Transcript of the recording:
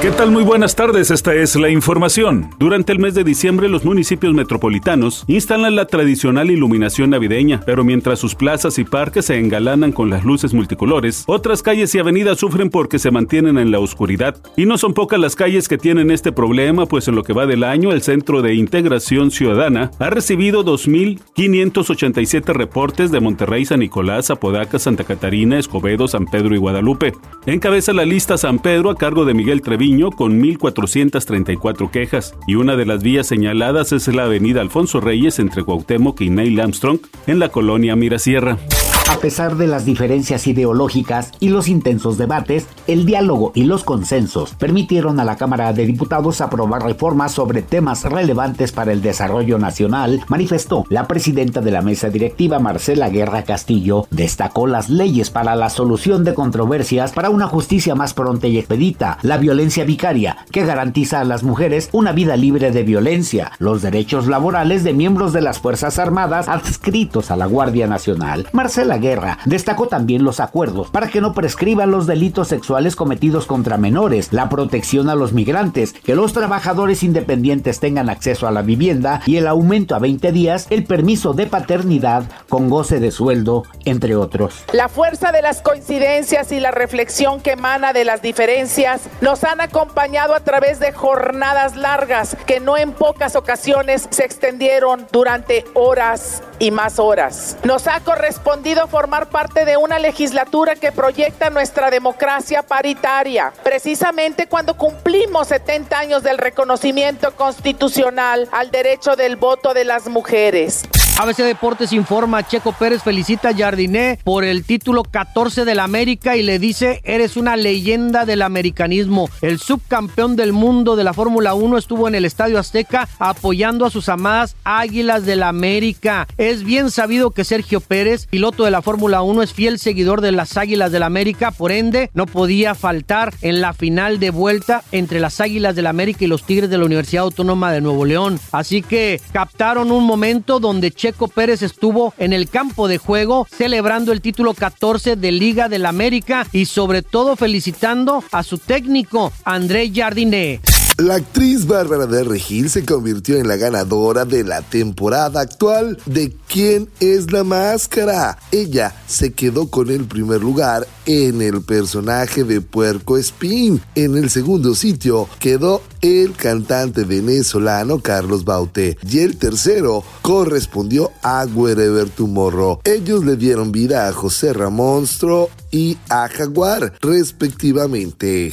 ¿Qué tal? Muy buenas tardes, esta es la información. Durante el mes de diciembre los municipios metropolitanos instalan la tradicional iluminación navideña, pero mientras sus plazas y parques se engalanan con las luces multicolores, otras calles y avenidas sufren porque se mantienen en la oscuridad. Y no son pocas las calles que tienen este problema, pues en lo que va del año el Centro de Integración Ciudadana ha recibido 2.587 reportes de Monterrey, San Nicolás, Apodaca, Santa Catarina, Escobedo, San Pedro y Guadalupe. Encabeza la lista San Pedro a cargo de Miguel Treviño con 1.434 quejas y una de las vías señaladas es la avenida Alfonso Reyes entre Cuauhtémoc y Neil Armstrong en la colonia Mirasierra. A pesar de las diferencias ideológicas y los intensos debates, el diálogo y los consensos permitieron a la Cámara de Diputados aprobar reformas sobre temas relevantes para el desarrollo nacional, manifestó la presidenta de la mesa directiva Marcela Guerra Castillo. Destacó las leyes para la solución de controversias para una justicia más pronta y expedita, la violencia vicaria, que garantiza a las mujeres una vida libre de violencia, los derechos laborales de miembros de las Fuerzas Armadas adscritos a la Guardia Nacional. Marcela guerra. Destacó también los acuerdos para que no prescriban los delitos sexuales cometidos contra menores, la protección a los migrantes, que los trabajadores independientes tengan acceso a la vivienda y el aumento a 20 días el permiso de paternidad con goce de sueldo, entre otros. La fuerza de las coincidencias y la reflexión que emana de las diferencias nos han acompañado a través de jornadas largas que no en pocas ocasiones se extendieron durante horas y más horas. Nos ha correspondido formar parte de una legislatura que proyecta nuestra democracia paritaria, precisamente cuando cumplimos 70 años del reconocimiento constitucional al derecho del voto de las mujeres. ABC Deportes informa, Checo Pérez felicita a Jardiné por el título 14 del América y le dice, eres una leyenda del americanismo. El subcampeón del mundo de la Fórmula 1 estuvo en el Estadio Azteca apoyando a sus amadas Águilas del América. Es bien sabido que Sergio Pérez, piloto de la Fórmula 1, es fiel seguidor de las Águilas del América, por ende no podía faltar en la final de vuelta entre las Águilas del América y los Tigres de la Universidad Autónoma de Nuevo León. Así que captaron un momento donde Checo Checo Pérez estuvo en el campo de juego celebrando el título 14 de Liga del América y sobre todo felicitando a su técnico André Jardiné. La actriz Bárbara de Regil se convirtió en la ganadora de la temporada actual de ¿Quién es la máscara? Ella se quedó con el primer lugar en el personaje de Puerco Espín. En el segundo sitio quedó el cantante venezolano Carlos Baute y el tercero correspondió a Wherever Tomorrow. Ellos le dieron vida a José Ramonstro y a Jaguar respectivamente.